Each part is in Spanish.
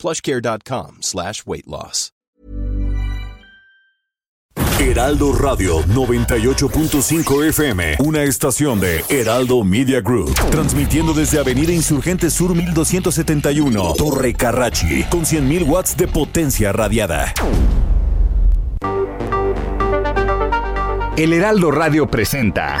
plushcare.com slash weight loss. Heraldo Radio 98.5 FM, una estación de Heraldo Media Group, transmitiendo desde Avenida Insurgente Sur 1271, Torre Carrachi, con 100.000 watts de potencia radiada. El Heraldo Radio presenta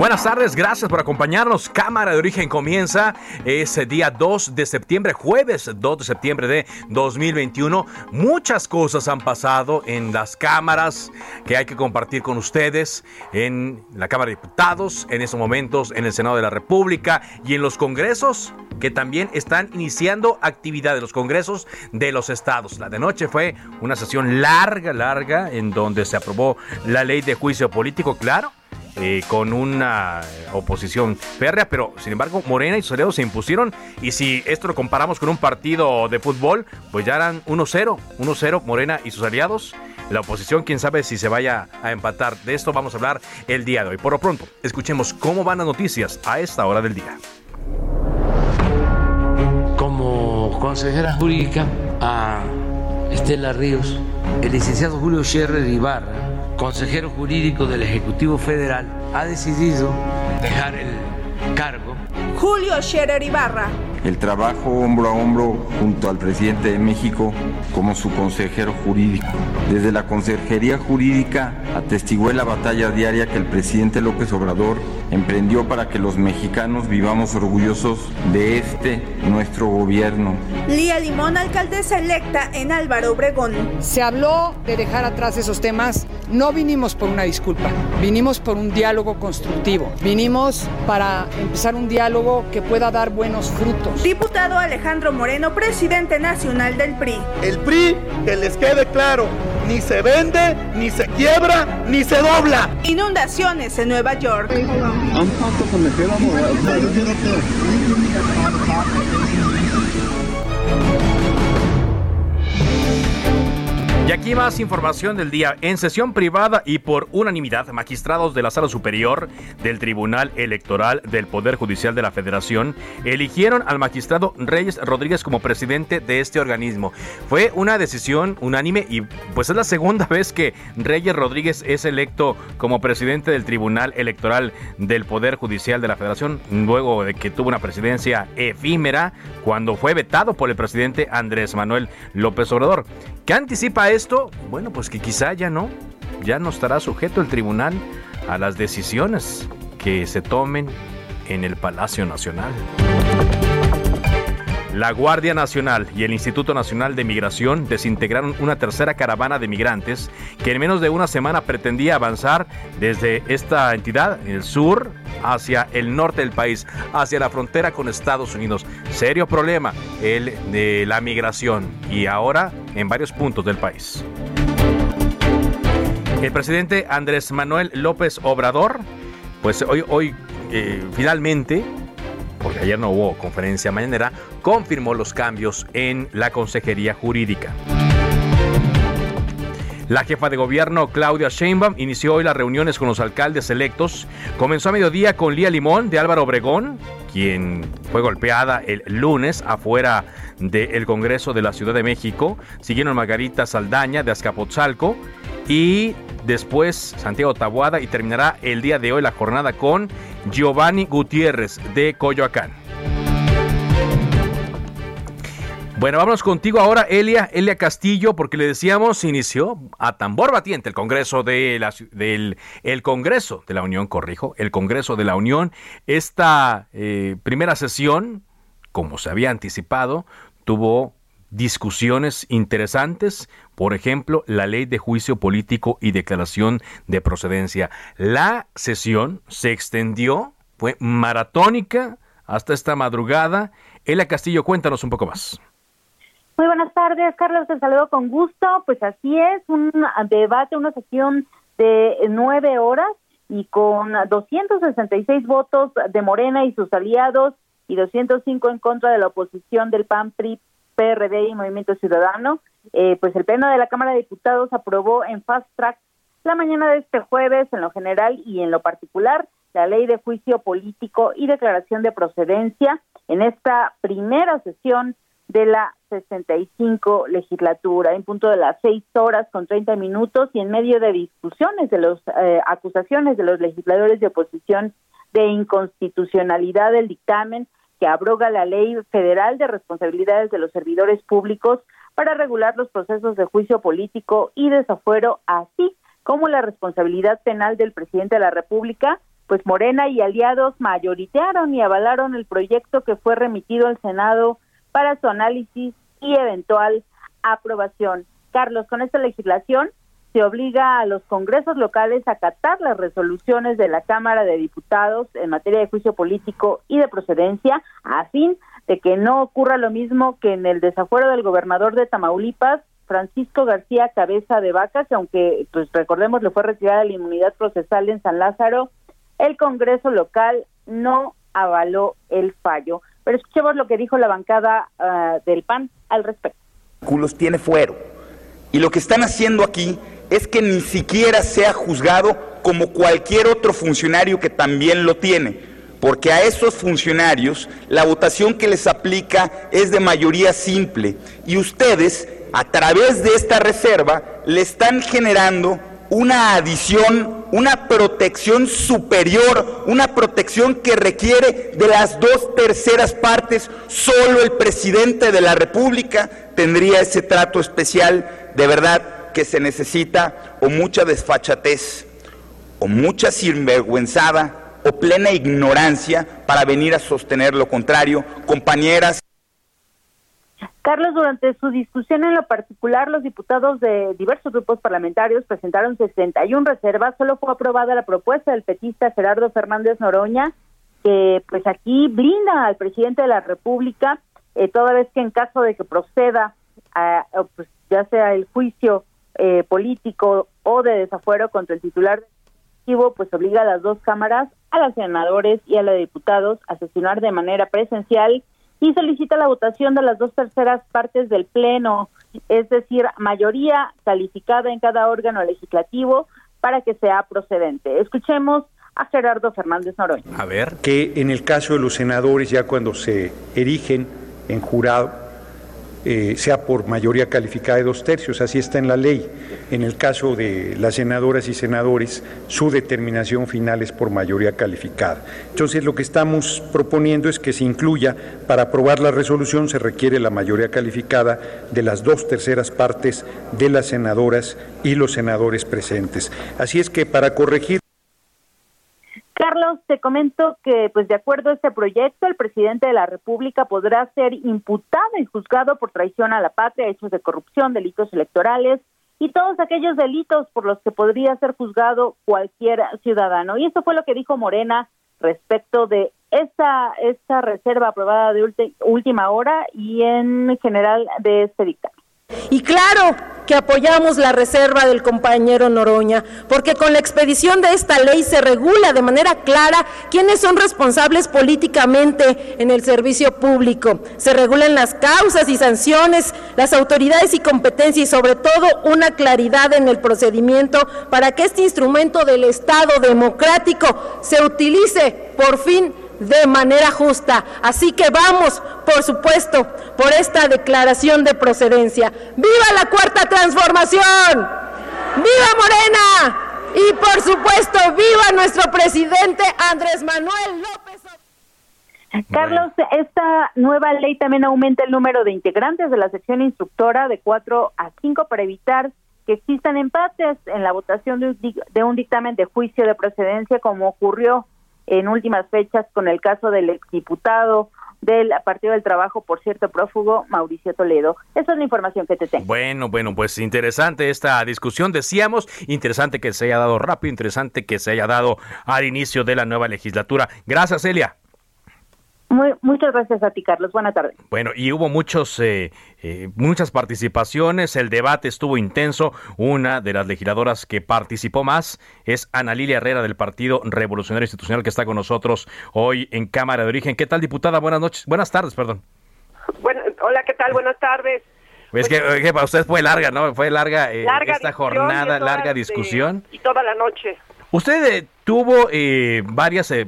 Buenas tardes, gracias por acompañarnos. Cámara de Origen comienza ese día 2 de septiembre, jueves 2 de septiembre de 2021. Muchas cosas han pasado en las cámaras que hay que compartir con ustedes, en la Cámara de Diputados, en estos momentos en el Senado de la República y en los congresos que también están iniciando actividades, los congresos de los estados. La de noche fue una sesión larga, larga, en donde se aprobó la ley de juicio político, claro eh, con una oposición férrea, pero sin embargo Morena y aliados se impusieron y si esto lo comparamos con un partido de fútbol, pues ya eran 1-0, 1-0 Morena y sus aliados. La oposición, quién sabe si se vaya a empatar. De esto vamos a hablar el día de hoy. Por lo pronto, escuchemos cómo van las noticias a esta hora del día. Como consejera jurídica a Estela Ríos, el licenciado Julio Scherrer Ibarra consejero jurídico del Ejecutivo Federal, ha decidido dejar el cargo. Julio Scherer Ibarra el trabajo hombro a hombro junto al presidente de México como su consejero jurídico. Desde la Consejería Jurídica atestigué la batalla diaria que el presidente López Obrador emprendió para que los mexicanos vivamos orgullosos de este nuestro gobierno. Lía Limón, alcaldesa electa en Álvaro Obregón. Se habló de dejar atrás esos temas. No vinimos por una disculpa, vinimos por un diálogo constructivo. Vinimos para empezar un diálogo que pueda dar buenos frutos Diputado Alejandro Moreno, presidente nacional del PRI. El PRI, que les quede claro, ni se vende, ni se quiebra, ni se dobla. Inundaciones en Nueva York. Y aquí más información del día. En sesión privada y por unanimidad, magistrados de la Sala Superior del Tribunal Electoral del Poder Judicial de la Federación eligieron al magistrado Reyes Rodríguez como presidente de este organismo. Fue una decisión unánime y pues es la segunda vez que Reyes Rodríguez es electo como presidente del Tribunal Electoral del Poder Judicial de la Federación, luego de que tuvo una presidencia efímera cuando fue vetado por el presidente Andrés Manuel López Obrador. ¿Qué anticipa esto? Bueno, pues que quizá ya no, ya no estará sujeto el tribunal a las decisiones que se tomen en el Palacio Nacional. La Guardia Nacional y el Instituto Nacional de Migración desintegraron una tercera caravana de migrantes que en menos de una semana pretendía avanzar desde esta entidad, el sur, hacia el norte del país, hacia la frontera con Estados Unidos. Serio problema el de la migración y ahora en varios puntos del país. El presidente Andrés Manuel López Obrador, pues hoy, hoy eh, finalmente porque ayer no hubo conferencia mañanera, confirmó los cambios en la Consejería Jurídica. La jefa de gobierno Claudia Sheinbaum inició hoy las reuniones con los alcaldes electos. Comenzó a mediodía con Lía Limón de Álvaro Obregón, quien fue golpeada el lunes afuera del Congreso de la Ciudad de México. Siguieron Margarita Saldaña de Azcapotzalco y después Santiago Tabuada y terminará el día de hoy la jornada con Giovanni Gutiérrez de Coyoacán. Bueno, vamos contigo ahora, Elia, Elia Castillo, porque le decíamos, inició a tambor batiente el Congreso de la, del el Congreso de la Unión, corrijo, el Congreso de la Unión, esta eh, primera sesión como se había anticipado, tuvo discusiones interesantes, por ejemplo, la ley de juicio político y declaración de procedencia. La sesión se extendió, fue maratónica hasta esta madrugada. Ela Castillo, cuéntanos un poco más. Muy buenas tardes, Carlos, te saludo con gusto. Pues así es, un debate, una sesión de nueve horas y con 266 votos de Morena y sus aliados y 205 en contra de la oposición del PAN, PRI, PRD y Movimiento Ciudadano, eh, pues el Pleno de la Cámara de Diputados aprobó en fast track la mañana de este jueves en lo general y en lo particular la ley de juicio político y declaración de procedencia en esta primera sesión de la 65 legislatura, en punto de las seis horas con 30 minutos y en medio de discusiones de las eh, acusaciones de los legisladores de oposición de inconstitucionalidad del dictamen, que abroga la Ley Federal de Responsabilidades de los Servidores Públicos para regular los procesos de juicio político y desafuero, así como la responsabilidad penal del presidente de la República, pues Morena y aliados mayoritearon y avalaron el proyecto que fue remitido al Senado para su análisis y eventual aprobación. Carlos, con esta legislación se obliga a los congresos locales a acatar las resoluciones de la Cámara de Diputados en materia de juicio político y de procedencia a fin de que no ocurra lo mismo que en el desafuero del gobernador de Tamaulipas, Francisco García Cabeza de Vaca, que aunque pues recordemos le fue retirada la inmunidad procesal en San Lázaro, el Congreso local no avaló el fallo. Pero escuchemos lo que dijo la bancada ah, del PAN al respecto. Culos tiene fuero. Y lo que están haciendo aquí es que ni siquiera sea juzgado como cualquier otro funcionario que también lo tiene, porque a esos funcionarios la votación que les aplica es de mayoría simple y ustedes, a través de esta reserva, le están generando una adición, una protección superior, una protección que requiere de las dos terceras partes. Solo el presidente de la República tendría ese trato especial. De verdad, que se necesita o mucha desfachatez, o mucha sinvergüenzada, o plena ignorancia para venir a sostener lo contrario. Compañeras. Carlos, durante su discusión en lo particular, los diputados de diversos grupos parlamentarios presentaron 61 reservas. Solo fue aprobada la propuesta del petista Gerardo Fernández Noroña, que pues aquí brinda al presidente de la República, eh, toda vez que en caso de que proceda, a, pues, ya sea el juicio eh, político o de desafuero contra el titular pues obliga a las dos cámaras, a los senadores y a los diputados a sesionar de manera presencial y solicita la votación de las dos terceras partes del Pleno, es decir, mayoría calificada en cada órgano legislativo para que sea procedente. Escuchemos a Gerardo Fernández Noroña. A ver. Que en el caso de los senadores, ya cuando se erigen en jurado, eh, sea por mayoría calificada de dos tercios, así está en la ley. En el caso de las senadoras y senadores, su determinación final es por mayoría calificada. Entonces, lo que estamos proponiendo es que se incluya, para aprobar la resolución se requiere la mayoría calificada de las dos terceras partes de las senadoras y los senadores presentes. Así es que para corregir Carlos, te comento que, pues de acuerdo a este proyecto, el presidente de la República podrá ser imputado y juzgado por traición a la patria, hechos de corrupción, delitos electorales y todos aquellos delitos por los que podría ser juzgado cualquier ciudadano. Y eso fue lo que dijo Morena respecto de esta, esta reserva aprobada de última hora y en general de este dictamen. Y claro que apoyamos la reserva del compañero Noroña, porque con la expedición de esta ley se regula de manera clara quiénes son responsables políticamente en el servicio público. Se regulan las causas y sanciones, las autoridades y competencias y sobre todo una claridad en el procedimiento para que este instrumento del Estado democrático se utilice por fin de manera justa. Así que vamos, por supuesto, por esta declaración de procedencia. ¡Viva la cuarta transformación! ¡Viva Morena! Y por supuesto, viva nuestro presidente Andrés Manuel López. Carlos, esta nueva ley también aumenta el número de integrantes de la sección instructora de cuatro a cinco para evitar que existan empates en la votación de un dictamen de juicio de procedencia como ocurrió en últimas fechas con el caso del exdiputado del Partido del Trabajo, por cierto, prófugo Mauricio Toledo. Esa es la información que te tengo. Bueno, bueno, pues interesante esta discusión, decíamos, interesante que se haya dado rápido, interesante que se haya dado al inicio de la nueva legislatura. Gracias, Elia muchas gracias a ti, Carlos. Buenas tardes. Bueno, y hubo muchos, eh, eh, muchas participaciones. El debate estuvo intenso. Una de las legisladoras que participó más es Ana Lilia Herrera del Partido Revolucionario Institucional que está con nosotros hoy en Cámara de Origen. ¿Qué tal, diputada? Buenas noches. Buenas tardes, perdón. Bueno, hola, ¿qué tal? Buenas tardes. Pues que, para usted fue larga, ¿no? Fue larga, eh, esta jornada, larga discusión. y toda la noche. Usted eh, tuvo eh, varias eh,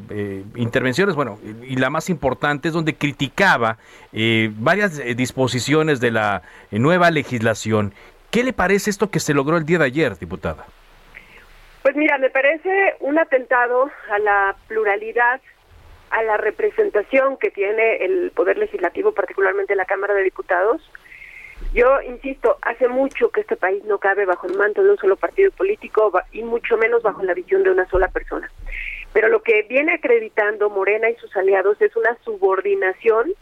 intervenciones, bueno, y la más importante es donde criticaba varias disposiciones de la nueva legislación. ¿Qué le parece esto que se logró el día de ayer, diputada? Pues mira, me parece un atentado a la pluralidad, a la representación que tiene el Poder Legislativo, particularmente la Cámara de Diputados, yo insisto, hace mucho que este país no cabe bajo el manto de un solo partido político y mucho menos bajo la visión de una sola persona. Pero lo que viene acreditando Morena y sus aliados es una subordinación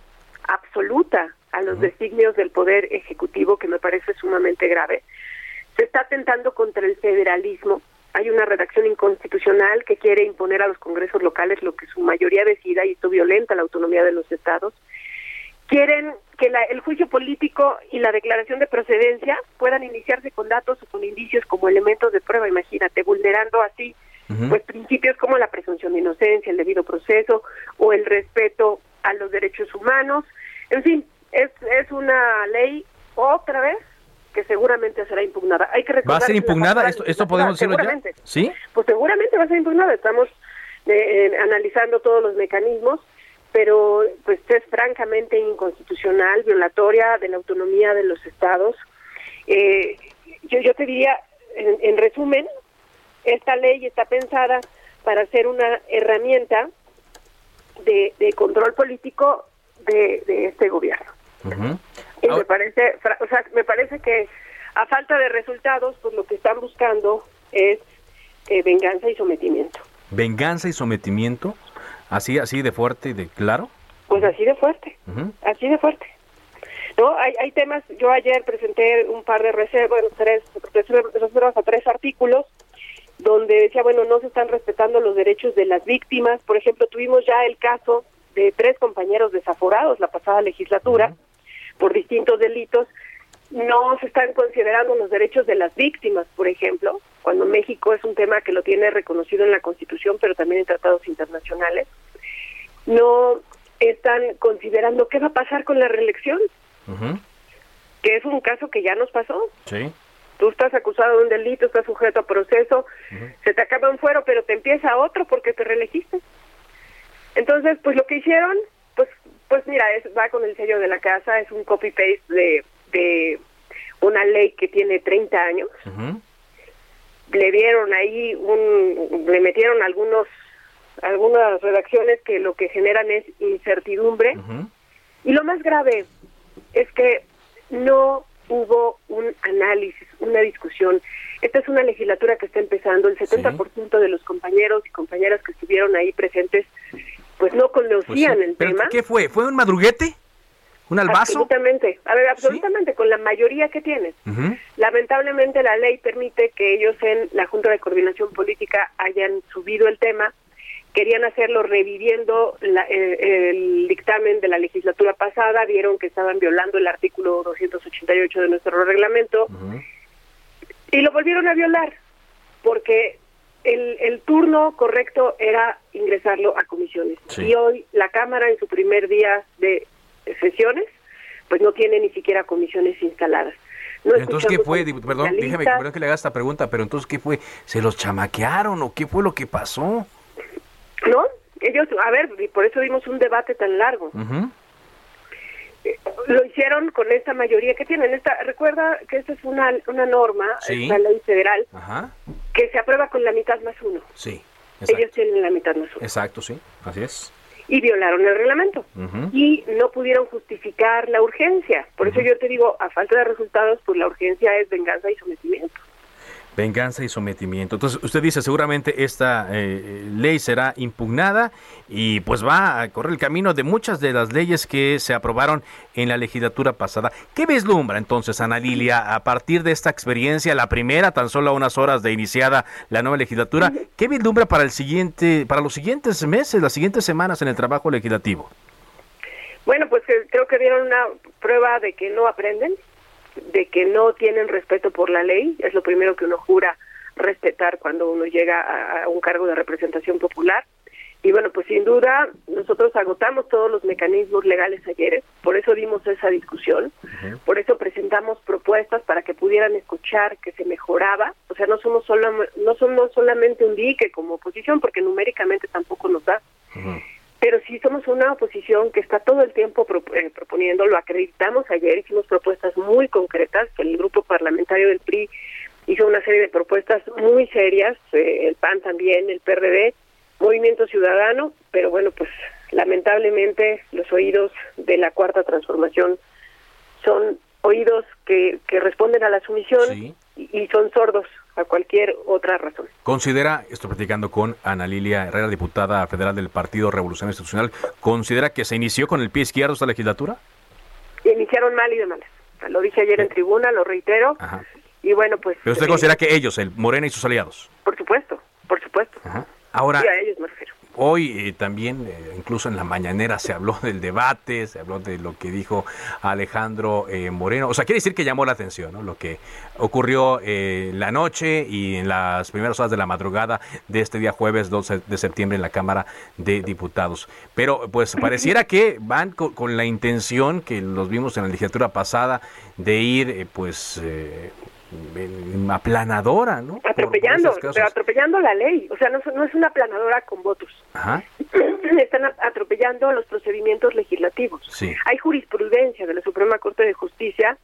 absoluta a los designios del poder ejecutivo que me parece sumamente grave. Se está atentando contra el federalismo. Hay una redacción inconstitucional que quiere imponer a los congresos locales lo que su mayoría decida y esto violenta la autonomía de los estados. Quieren que el juicio político y la declaración de procedencia puedan iniciarse con datos o con indicios como elementos de prueba, imagínate, vulnerando así pues principios como la presunción de inocencia, el debido proceso o el respeto a los derechos humanos. En fin, es, es una ley otra vez que seguramente será impugnada. Hay que ¿Va a ser impugnada? ¿Esto, esto podemos decirlo ya? ¿Sí? Pues seguramente va a ser impugnada. Estamos eh, analizando todos los mecanismos pero pues es francamente inconstitucional, violatoria de la autonomía de los estados. Eh, yo, yo te diría, en, resumen, esta ley está pensada para ser una herramienta de, control político de, este gobierno. Y me parece, o sea, me parece que a falta de resultados, pues lo que están buscando es eh, venganza y sometimiento. ¿Venganza y sometimiento? ¿Así, así de fuerte y de claro? Pues así de fuerte, así de fuerte. No, hay, hay temas, yo ayer presenté un par de reservas, bueno, tres, reservas a tres artículos, donde decía, bueno, no se están respetando los derechos de las víctimas. Por ejemplo, tuvimos ya el caso de tres compañeros desaforados la pasada legislatura por distintos delitos. No se están considerando los derechos de las víctimas, por ejemplo, cuando México es un tema que lo tiene reconocido en la Constitución, pero también en tratados internacionales no están considerando qué va a pasar con la reelección, que es un caso que ya nos pasó. Sí. Tú estás acusado de un delito, estás sujeto a proceso, se te acaba un fuero, pero te empieza otro porque te reelegiste. Entonces, pues lo que hicieron, pues pues mira, es, va con el sello de la casa, es un copy-paste de, de una ley que tiene 30 años. Le dieron ahí un, le metieron algunos algunas redacciones que lo que generan es incertidumbre. Y lo más grave es que no hubo un análisis, una discusión. Esta es una legislatura que está empezando. El 70% de los compañeros y compañeras que estuvieron ahí presentes, pues no conocían pues el tema. ¿Qué fue? ¿Fue un madruguete? ¿Un albazo? Absolutamente. A ver, absolutamente, con la mayoría que tienes. Lamentablemente la ley permite que ellos en la Junta de Coordinación Política hayan subido el tema querían hacerlo reviviendo el, dictamen de la legislatura pasada, vieron que estaban violando el artículo 288 de nuestro reglamento y lo volvieron a violar porque el, el turno correcto era ingresarlo a comisiones. Y hoy la Cámara en su primer día de sesiones pues no tiene ni siquiera comisiones instaladas. entonces, ¿qué fue? Perdón, déjame que le haga esta pregunta, pero entonces, ¿qué fue? ¿Se los chamaquearon o qué fue lo que pasó? ¿No? Ellos, a ver, por eso dimos un debate tan largo. Eh, lo hicieron con esta mayoría que tienen. Esta, recuerda que esta es una, una norma, una ley federal, que se aprueba con la mitad más uno. Sí. Ellos tienen la mitad más uno. Exacto, sí, así es. Y violaron el reglamento. Y no pudieron justificar la urgencia. Por eso yo te digo, a falta de resultados, pues la urgencia es venganza y sometimiento. Venganza y sometimiento. Entonces, usted dice seguramente esta eh, ley será impugnada y pues va a correr el camino de muchas de las leyes que se aprobaron en la legislatura pasada. ¿Qué vislumbra entonces, Ana Lilia, a partir de esta experiencia, la primera, tan solo a unas horas de iniciada la nueva legislatura, qué vislumbra para el siguiente, para los siguientes meses, las siguientes semanas en el trabajo legislativo? Bueno, pues creo que dieron una prueba de que no aprenden, de que no tienen respeto por la ley, es lo primero que uno jura respetar cuando uno llega a, un cargo de representación popular. Y bueno, pues sin duda nosotros agotamos todos los mecanismos legales ayer, por eso dimos esa discusión, por eso presentamos propuestas para que pudieran escuchar que se mejoraba, o sea, no somos solo, no somos solamente un dique como oposición, porque numéricamente tampoco nos da, pero sí somos una oposición que está todo el tiempo eh, proponiendo, lo acreditamos ayer, hicimos propuestas muy concretas, el grupo parlamentario del PRI hizo una serie de propuestas muy serias, eh, el PAN también, el PRD, Movimiento Ciudadano, pero bueno, pues lamentablemente los oídos de la cuarta transformación son oídos que, que responden a la sumisión y son sordos a cualquier otra razón. ¿Considera, estoy platicando con Ana Lilia Herrera, diputada federal del Partido Revolución Institucional, ¿considera que se inició con el pie izquierdo esta legislatura? Iniciaron mal y de malas. Lo dije ayer en tribuna, lo reitero. Y bueno, pues... ¿Pero usted considera que ellos, el Morena y sus aliados? Por supuesto, por supuesto. Ahora... Hoy eh, también, eh, incluso en la mañanera, se habló del debate, se habló de lo que dijo Alejandro eh, Moreno. O sea, quiere decir que llamó la atención ¿no? lo que ocurrió la noche y en las primeras horas de la madrugada de este día jueves 12 de septiembre en la Cámara de Diputados. Pero pues pareciera que van con, con la intención que los vimos en la legislatura pasada de ir pues aplanadora, ¿no? Atropellando, pero atropellando la ley. O sea, no, no es una aplanadora con votos. Están atropellando los procedimientos legislativos. Hay jurisprudencia de la Suprema Corte de Justicia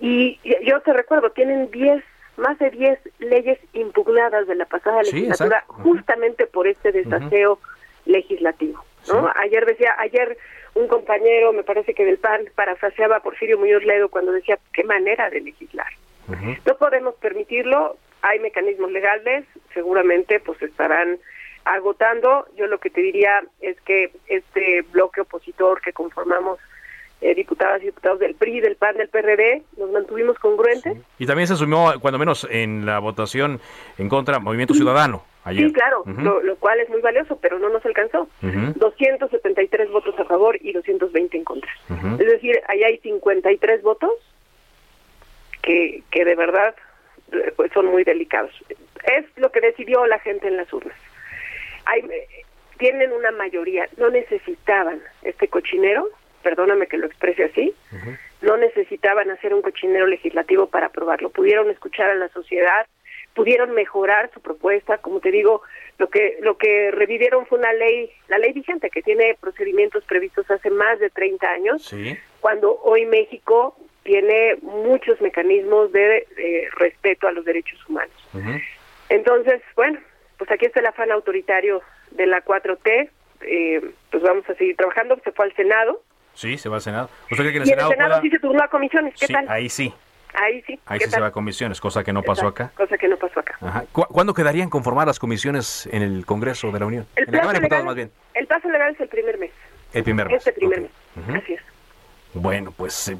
y yo te recuerdo, tienen 10 más de 10 leyes impugnadas de la pasada legislatura justamente por este desaseo legislativo. ¿no? Ayer decía, ayer un compañero, me parece que del PAN, parafraseaba a Porfirio Muñoz Ledo cuando decía, qué manera de legislar. No podemos permitirlo, hay mecanismos legales, seguramente pues estarán agotando. Yo lo que te diría es que este bloque opositor que conformamos eh, diputadas y diputados del PRI, del PAN, del PRD, nos mantuvimos congruentes. Y también se sumió, cuando menos en la votación en contra Movimiento Ciudadano. Ayer. Sí, claro, lo, cual es muy valioso, pero no nos alcanzó. 273 votos a favor y 220 en contra. Es decir, ahí hay 53 votos que, que de verdad eh, pues son muy delicados. Es lo que decidió la gente en las urnas. Hay, tienen una mayoría, no necesitaban este cochinero, perdóname que lo exprese así, no necesitaban hacer un cochinero legislativo para aprobarlo, pudieron escuchar a la sociedad, pudieron mejorar su propuesta, como te digo, lo que lo que revivieron fue una ley, la ley vigente que tiene procedimientos previstos hace más de 30 años, cuando hoy México tiene muchos mecanismos de respeto a los derechos humanos. Entonces, bueno, pues aquí está el afán autoritario de la 4T, eh, pues vamos a seguir trabajando, se fue al Senado. Sí, se va al Senado. ¿Usted cree que el Senado, el Senado sí se turnó a comisiones, ¿qué tal? Ahí sí. Ahí sí. Ahí sí se va a comisiones, cosa que no pasó acá. Cosa que no pasó acá. ¿Cuándo quedarían conformadas las comisiones en el Congreso de la Unión? El plazo, legal, más bien. el plazo legal es el primer mes. El primer mes. Este primer mes. Así es. Bueno, pues eh,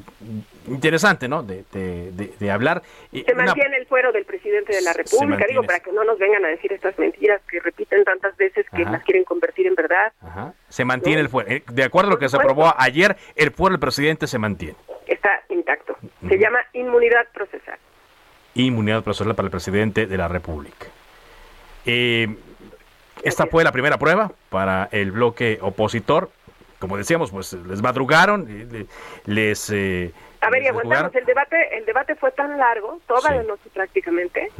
interesante, ¿no? De, de, de, hablar. Se mantiene el fuero del presidente de la República, digo, para que no nos vengan a decir estas mentiras que repiten tantas veces que las quieren convertir en verdad. Se mantiene el fuero. Eh, de acuerdo a lo que se aprobó ayer, el fuero del presidente se mantiene. Está intacto. Se llama inmunidad procesal. Inmunidad procesal para el presidente de la República. Eh, esta fue la primera prueba para el bloque opositor como decíamos, pues les madrugaron, les... Eh, a ver, y aguantamos, el debate, el debate fue tan largo, toda la noche prácticamente,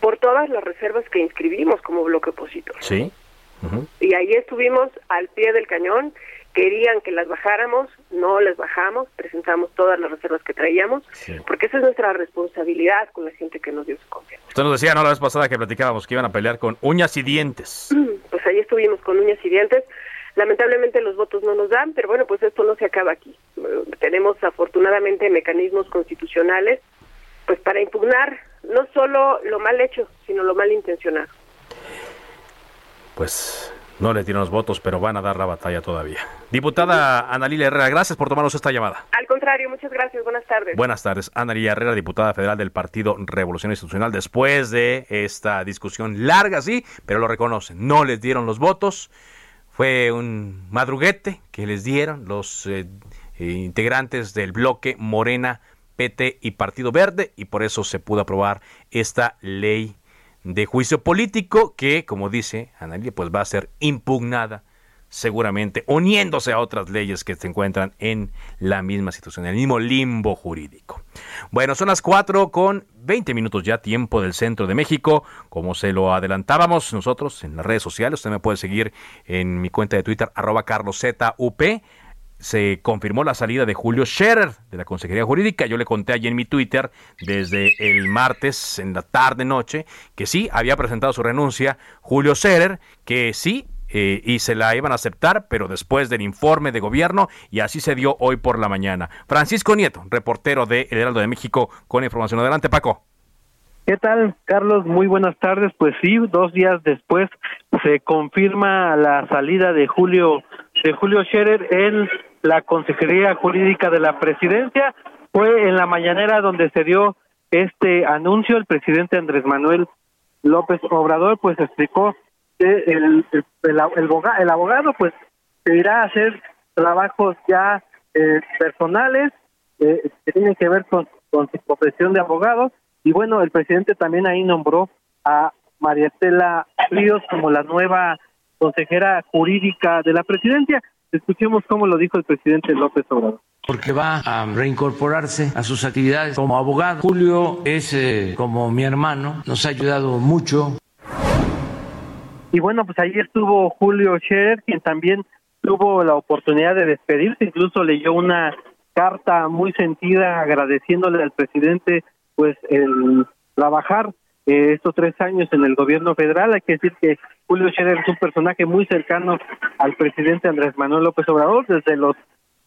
por todas las reservas que inscribimos como bloque opositor. Sí. Y ahí estuvimos al pie del cañón, querían que las bajáramos, no las bajamos, presentamos todas las reservas que traíamos, porque esa es nuestra responsabilidad con la gente que nos dio su confianza. Usted nos decía, ¿no? La vez pasada que platicábamos que iban a pelear con uñas y dientes. Pues ahí estuvimos con uñas y dientes. Lamentablemente los votos no nos dan, pero bueno, pues esto no se acaba aquí. Tenemos afortunadamente mecanismos constitucionales pues para impugnar no solo lo mal hecho, sino lo mal intencionado. Pues no le tienen los votos, pero van a dar la batalla todavía. Diputada Ana Lilia Herrera, gracias por tomarnos esta llamada. Al contrario, muchas gracias. Buenas tardes. Buenas tardes. Ana Lilia Herrera, diputada federal del Partido Revolución Institucional. Después de esta discusión larga, sí, pero lo reconocen. No les dieron los votos. Fue un madruguete que les dieron los eh, eh, integrantes del bloque Morena, PT y Partido Verde y por eso se pudo aprobar esta ley de juicio político que, como dice Analia, pues va a ser impugnada seguramente uniéndose a otras leyes que se encuentran en la misma situación, en el mismo limbo jurídico. Bueno, son las 4 con 20 minutos ya, tiempo del centro de México. Como se lo adelantábamos nosotros en las redes sociales, usted me puede seguir en mi cuenta de Twitter, arroba carloszup se confirmó la salida de Julio Scherer de la Consejería Jurídica. Yo le conté allí en mi Twitter desde el martes en la tarde noche que sí había presentado su renuncia Julio Scherer, que sí eh, y se la iban a aceptar, pero después del informe de gobierno y así se dio hoy por la mañana. Francisco Nieto, reportero de El Heraldo de México, con información. Adelante, Paco. ¿Qué tal, Carlos? Muy buenas tardes. Pues sí, dos días después se confirma la salida de Julio de Julio Scherer en la Consejería Jurídica de la Presidencia. Fue en la mañanera donde se dio este anuncio. El presidente Andrés Manuel López Obrador pues explicó que el, el, el, abogado pues se irá a hacer trabajos ya eh, personales eh, que tienen que ver con, con su profesión de abogado. Y bueno, el presidente también ahí nombró a María Estela Ríos como la nueva consejera jurídica de la presidencia. Escuchemos cómo lo dijo el presidente López Obrador porque va a reincorporarse a sus actividades como abogado. Julio es eh, como mi hermano, nos ha ayudado mucho. Y bueno, pues ahí estuvo Julio Scherer, quien también tuvo la oportunidad de despedirse, incluso leyó una carta muy sentida agradeciéndole al presidente pues el trabajar eh, estos tres años en el gobierno federal. Hay que decir que Julio Scherer es un personaje muy cercano al presidente Andrés Manuel López Obrador desde los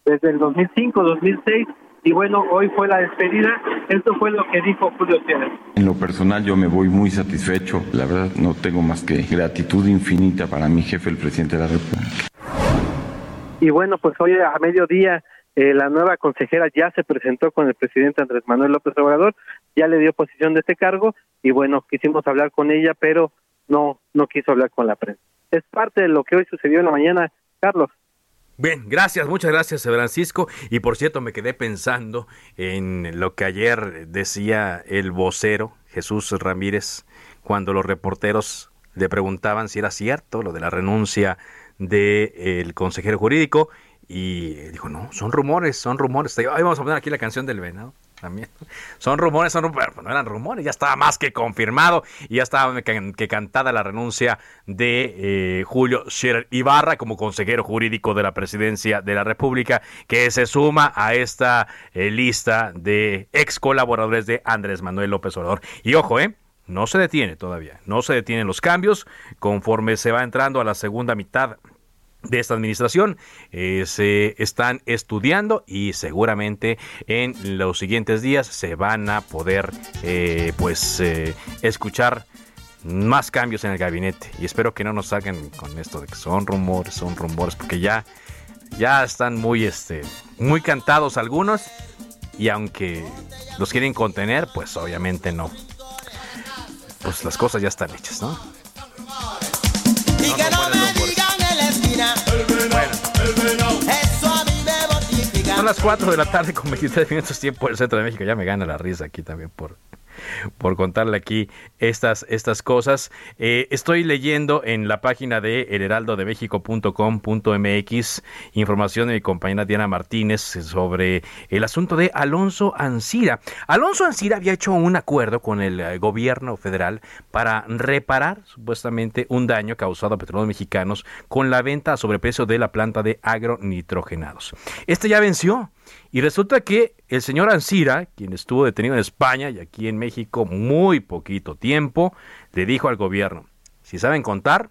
desde el 2005, 2006 y bueno, hoy fue la despedida. Esto fue lo que dijo Julio Scherer. En lo personal yo me voy muy satisfecho. La verdad no tengo más que gratitud infinita para mi jefe, el presidente de la República. Y bueno, pues hoy a mediodía eh, la nueva consejera ya se presentó con el presidente Andrés Manuel López Obrador, ya le dio posición de este cargo y bueno, quisimos hablar con ella, pero no, no quiso hablar con la prensa. Es parte de lo que hoy sucedió en la mañana, Carlos. Bien, gracias, muchas gracias, Francisco. Y por cierto, me quedé pensando en lo que ayer decía el vocero Jesús Ramírez cuando los reporteros le preguntaban si era cierto lo de la renuncia del consejero jurídico y dijo, no, son rumores, son rumores. Ahí vamos a poner aquí la canción del venado también. Son rumores, son rumores, no eran rumores, ya estaba más que confirmado y ya estaba que, cantada la renuncia de eh, Julio Scherer Ibarra como consejero jurídico de la presidencia de la República, que se suma a esta eh, lista de ex colaboradores de Andrés Manuel López Obrador. Y ojo, ¿eh? No se detiene todavía, no se detienen los cambios conforme se va entrando a la segunda mitad de esta administración eh, se están estudiando y seguramente en los siguientes días se van a poder eh, pues eh, escuchar más cambios en el gabinete. Y espero que no nos salgan con esto de que son rumores son rumores porque ya ya están muy este muy cantados algunos. Y aunque los quieren contener pues obviamente no. Pues las cosas ya están hechas no, Son las 4 de la tarde con 23 minutos tiempo del centro de México. Ya me gana la risa aquí también por, por contarle aquí estas, estas cosas. Eh, estoy leyendo en la página de elheraldodemexico.com.mx información de mi compañera Diana Martínez sobre el asunto de Alonso Ancira. Alonso Ancira había hecho un acuerdo con el eh, gobierno federal para reparar supuestamente un daño causado a petróleos mexicanos con la venta a sobreprecio de la planta de agronitrogenados. Este ya venció. Y resulta que el señor Ancira, quien estuvo detenido en España y aquí en México muy poquito tiempo, le dijo al gobierno, si saben contar,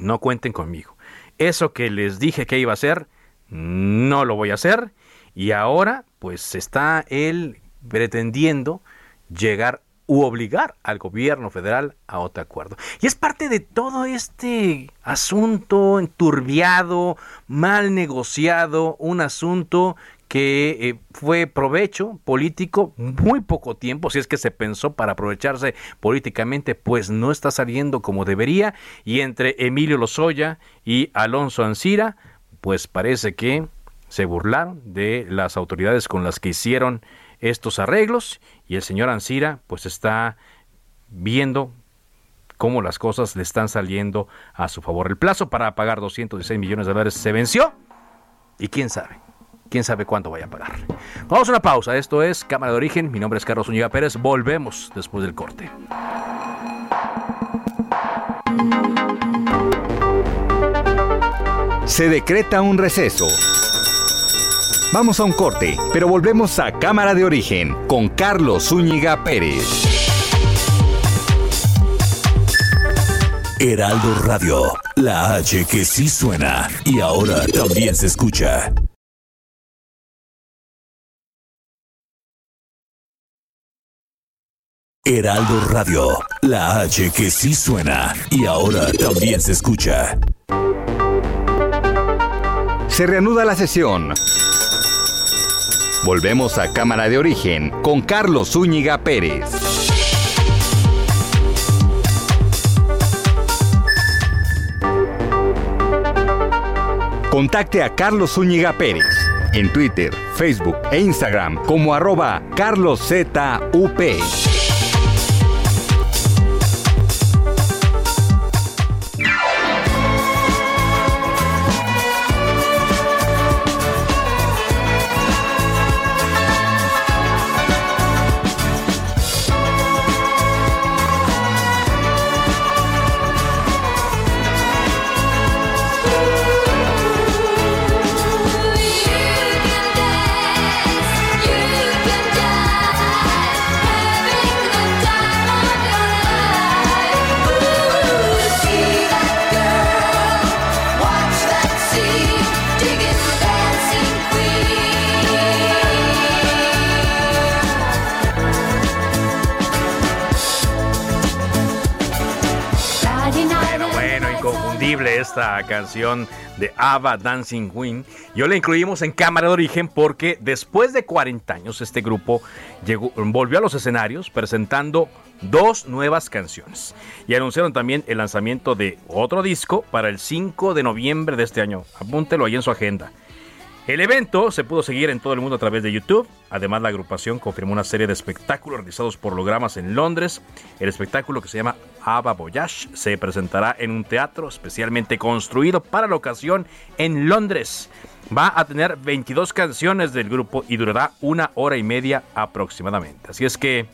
no cuenten conmigo. Eso que les dije que iba a hacer, no lo voy a hacer. Y ahora, pues está él pretendiendo llegar u obligar al gobierno federal a otro acuerdo. Y es parte de todo este asunto enturbiado, mal negociado, un asunto que eh, fue provecho político muy poco tiempo, si es que se pensó para aprovecharse políticamente, pues no está saliendo como debería. Y entre Emilio Lozoya y Alonso Ancira, pues parece que se burlaron de las autoridades con las que hicieron estos arreglos y el señor Ancira pues está viendo cómo las cosas le están saliendo a su favor. El plazo para pagar 216 millones de dólares se venció y quién sabe, quién sabe cuánto vaya a pagar. Vamos a una pausa, esto es Cámara de Origen, mi nombre es Carlos Zúñiga Pérez, volvemos después del corte. Se decreta un receso. Vamos a un corte, pero volvemos a Cámara de Origen con Carlos Zúñiga Pérez. Heraldo Radio, la H que sí suena y ahora también se escucha. Heraldo Radio, la H que sí suena y ahora también se escucha. Se reanuda la sesión. Volvemos a Cámara de Origen con Carlos Zúñiga Pérez. Contacte a Carlos Zúñiga Pérez en Twitter, Facebook e Instagram como arroba carloszup. Esta canción de Ava Dancing Queen. Yo la incluimos en cámara de origen porque después de 40 años este grupo volvió a los escenarios presentando dos nuevas canciones y anunciaron también el lanzamiento de otro disco para el 5 de noviembre de este año. Apúntelo ahí en su agenda. El evento se pudo seguir en todo el mundo a través de YouTube. Además, la agrupación confirmó una serie de espectáculos realizados por hologramas en Londres. El espectáculo que se llama Ava Voyage se presentará en un teatro especialmente construido para la ocasión en Londres. Va a tener 22 canciones del grupo y durará una hora y media aproximadamente. Así es que,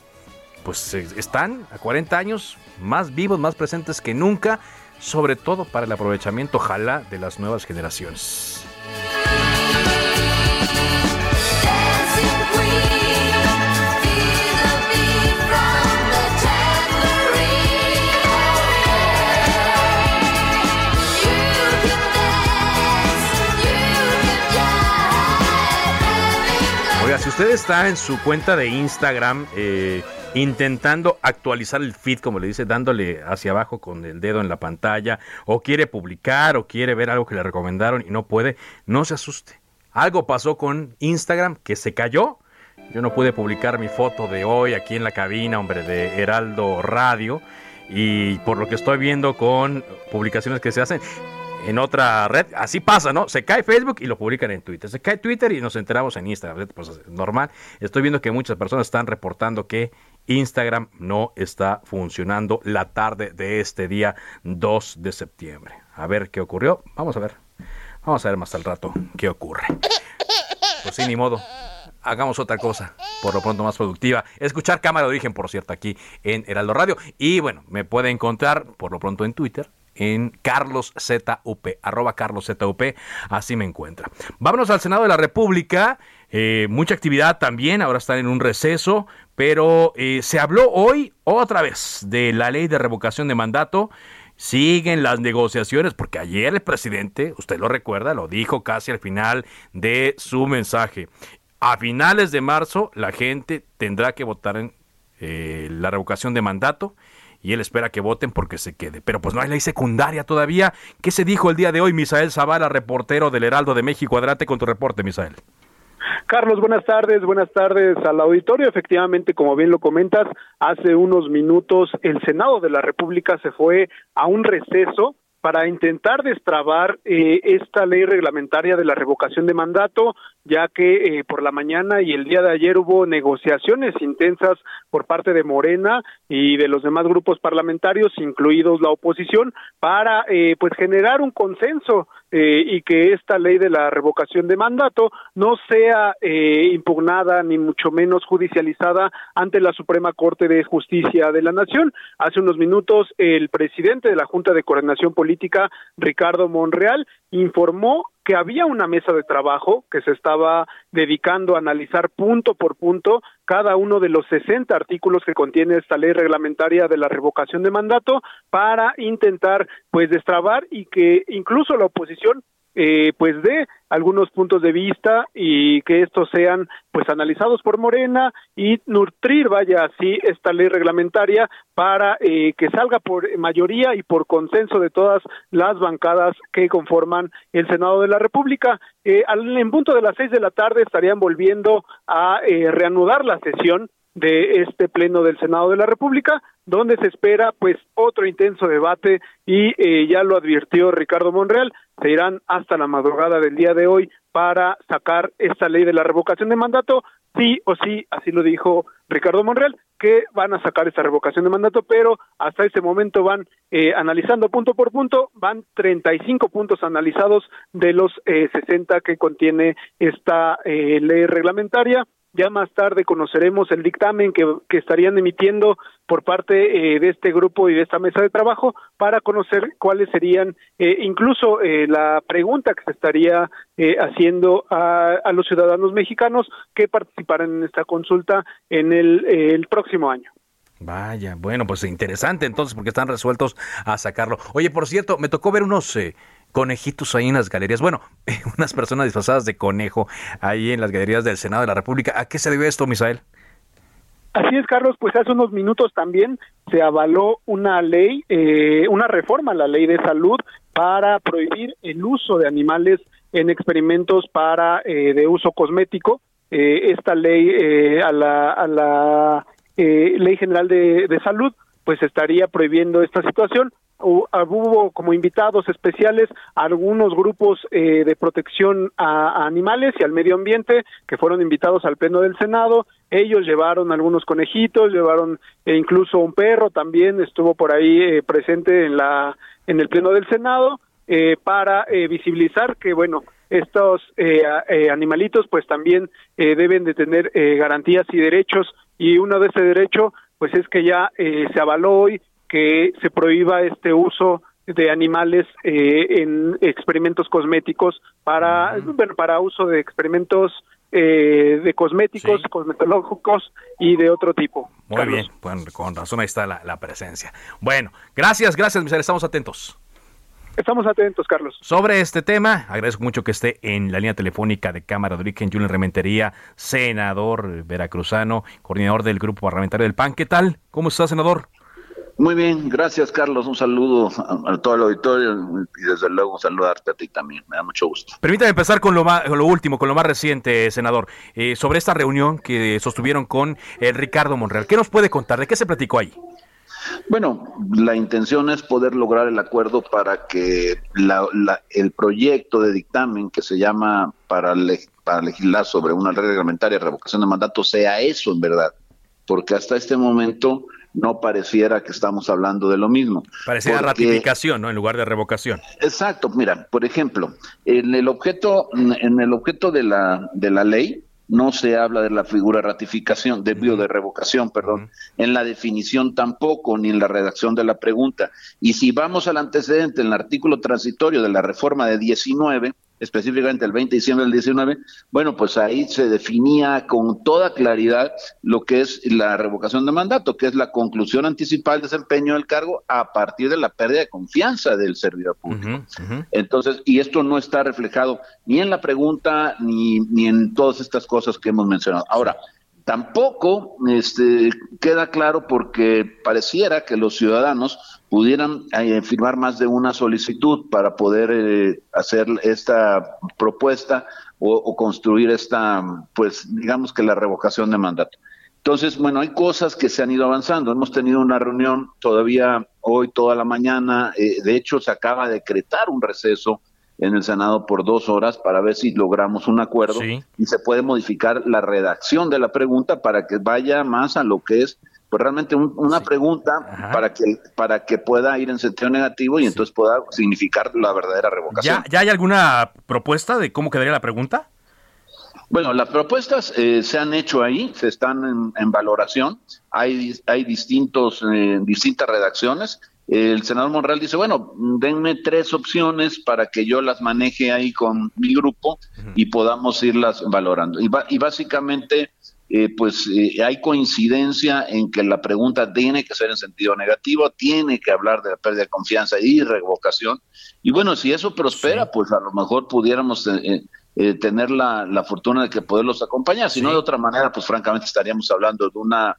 pues están a 40 años más vivos, más presentes que nunca, sobre todo para el aprovechamiento, ojalá, de las nuevas generaciones. Si usted está en su cuenta de Instagram eh, intentando actualizar el feed, como le dice, dándole hacia abajo con el dedo en la pantalla, o quiere publicar o quiere ver algo que le recomendaron y no puede, no se asuste. Algo pasó con Instagram que se cayó. Yo no pude publicar mi foto de hoy aquí en la cabina, hombre, de Heraldo Radio. Y por lo que estoy viendo con publicaciones que se hacen, en otra red. Así pasa, ¿no? Se cae Facebook y lo publican en Twitter. Se cae Twitter y nos enteramos en Instagram. Pues normal. Estoy viendo que muchas personas están reportando que Instagram no está funcionando la tarde de este día 2 de septiembre. A ver qué ocurrió. Vamos a ver. Vamos a ver más al rato qué ocurre. Pues sí, ni modo. Hagamos otra cosa, por lo pronto más productiva. Escuchar Cámara de Origen, por cierto, aquí en Heraldo Radio. Y bueno, me puede encontrar por lo pronto en Twitter, en Carlos ZUP, arroba Carlos ZUP, así me encuentra. Vámonos al Senado de la República. Eh, mucha actividad también, ahora están en un receso, pero eh, se habló hoy otra vez de la ley de revocación de mandato. Siguen las negociaciones, porque ayer el presidente, usted lo recuerda, lo dijo casi al final de su mensaje. A finales de marzo la gente tendrá que votar en eh, la revocación de mandato y él espera que voten porque se quede. Pero pues no hay ley secundaria todavía. ¿Qué se dijo el día de hoy, Misael Zavala, reportero del Heraldo de México? Adelante con tu reporte, Misael. Carlos, buenas tardes, buenas tardes al auditorio. Efectivamente, como bien lo comentas, hace unos minutos el Senado de la República se fue a un receso para intentar destrabar eh, esta ley reglamentaria de la revocación de mandato, ya que eh, por la mañana y el día de ayer hubo negociaciones intensas por parte de Morena y de los demás grupos parlamentarios, incluidos la oposición, para eh, pues generar un consenso eh, y que esta ley de la revocación de mandato no sea eh, impugnada ni mucho menos judicializada ante la Suprema Corte de Justicia de la Nación. Hace unos minutos el presidente de la Junta de Coordinación Política, Ricardo Monreal, informó que había una mesa de trabajo que se estaba dedicando a analizar punto por punto cada uno de los 60 artículos que contiene esta ley reglamentaria de la revocación de mandato para intentar pues destrabar y que incluso la oposición eh, pues de algunos puntos de vista y que estos sean pues analizados por Morena y nutrir vaya así esta ley reglamentaria para eh, que salga por mayoría y por consenso de todas las bancadas que conforman el Senado de la República. Eh, al, en punto de las seis de la tarde estarían volviendo a eh, reanudar la sesión de este pleno del Senado de la República, donde se espera pues otro intenso debate y eh, ya lo advirtió Ricardo Monreal, se irán hasta la madrugada del día de hoy para sacar esta ley de la revocación de mandato, sí o sí, así lo dijo Ricardo Monreal, que van a sacar esta revocación de mandato, pero hasta ese momento van eh, analizando punto por punto, van 35 puntos analizados de los eh, 60 que contiene esta eh, ley reglamentaria ya más tarde conoceremos el dictamen que, estarían emitiendo por parte eh, de este grupo y de esta mesa de trabajo para conocer cuáles serían eh, incluso eh, la pregunta que se estaría eh, haciendo a, los ciudadanos mexicanos que participarán en esta consulta en el, eh, el próximo año. Vaya, bueno, pues interesante entonces porque están resueltos a sacarlo. Oye, por cierto, me tocó ver unos conejitos ahí en las galerías. Bueno, unas personas disfrazadas de conejo ahí en las galerías del Senado de la República. ¿A qué se debe esto, Misael? Así es, Carlos, pues hace unos minutos también se avaló una ley, eh, una reforma a la ley de salud para prohibir el uso de animales en experimentos para eh, de uso cosmético. Eh, esta ley eh, a la, a eh, ley general de salud pues estaría prohibiendo esta situación hubo como invitados especiales algunos grupos eh, de protección a, animales y al medio ambiente que fueron invitados al pleno del Senado. Ellos llevaron algunos conejitos, llevaron eh, incluso un perro también estuvo por ahí eh, presente en la en el pleno del Senado eh, para eh, visibilizar que bueno estos eh, animalitos pues también deben de tener garantías y derechos y uno de ese derecho pues es que ya se avaló hoy que se prohíba este uso de animales eh, en experimentos cosméticos para uh -huh. bueno para uso de experimentos eh, de cosméticos, sí. cosmetológicos y de otro tipo. Muy Carlos. bien, bueno, con razón ahí está la, la presencia. Bueno, gracias, gracias, Misael, estamos atentos. Estamos atentos, Carlos. Sobre este tema, agradezco mucho que esté en la línea telefónica de Cámara de Origen, Julián Rementería, senador veracruzano, coordinador del Grupo Parlamentario del PAN. ¿Qué tal? ¿Cómo está, senador? Muy bien, gracias Carlos, un saludo a, a, todo el auditorio y desde luego saludarte a ti también, me da mucho gusto. Permítame empezar con lo, más, con lo último, con lo más reciente, senador, eh, sobre esta reunión que sostuvieron con eh, Ricardo Monreal. ¿Qué nos puede contar? ¿De qué se platicó ahí? Bueno, la intención es poder lograr el acuerdo para que la, la, el proyecto de dictamen que se llama para, le, para legislar sobre una reglamentaria de revocación de mandato sea eso en verdad, porque hasta este momento no pareciera que estamos hablando de lo mismo. Pareciera porque, ratificación, ¿no? En lugar de revocación. Exacto, mira, por ejemplo, en el objeto, en el objeto de la, de la ley, no se habla de la figura ratificación, de bio de revocación, perdón, uh -huh. en la definición tampoco, ni en la redacción de la pregunta. Y si vamos al antecedente, en el artículo transitorio de la reforma de 19, específicamente el 20 de diciembre del 19, bueno, pues ahí se definía con toda claridad lo que es la revocación de mandato, que es la conclusión anticipada del desempeño del cargo a partir de la pérdida de confianza del servidor público. Uh -huh, uh -huh. Entonces, y esto no está reflejado ni en la pregunta ni, ni en todas estas cosas que hemos mencionado. Ahora, Tampoco este, queda claro porque pareciera que los ciudadanos pudieran eh, firmar más de una solicitud para poder eh, hacer esta propuesta o, construir esta, pues digamos que la revocación de mandato. Entonces, bueno, hay cosas que se han ido avanzando. Hemos tenido una reunión todavía hoy toda la mañana. Eh, de hecho, se acaba de decretar un receso en el Senado por dos horas para ver si logramos un acuerdo y se puede modificar la redacción de la pregunta para que vaya más a lo que es pues realmente una pregunta para que para que pueda ir en sentido negativo y entonces pueda significar la verdadera revocación. ¿Ya, hay alguna propuesta de cómo quedaría la pregunta? Bueno, las propuestas eh, se han hecho ahí, se están en, valoración. Hay, hay distintos, eh, distintas redacciones el senador Monreal dice, bueno, denme tres opciones para que yo las maneje ahí con mi grupo y podamos irlas valorando. Y, y básicamente, eh, pues eh, hay coincidencia en que la pregunta tiene que ser en sentido negativo, tiene que hablar de la pérdida de confianza y revocación. Y bueno, si eso prospera, pues a lo mejor pudiéramos... Eh, tener la, la, fortuna de que poderlos acompañar, si no de otra manera, pues francamente estaríamos hablando de una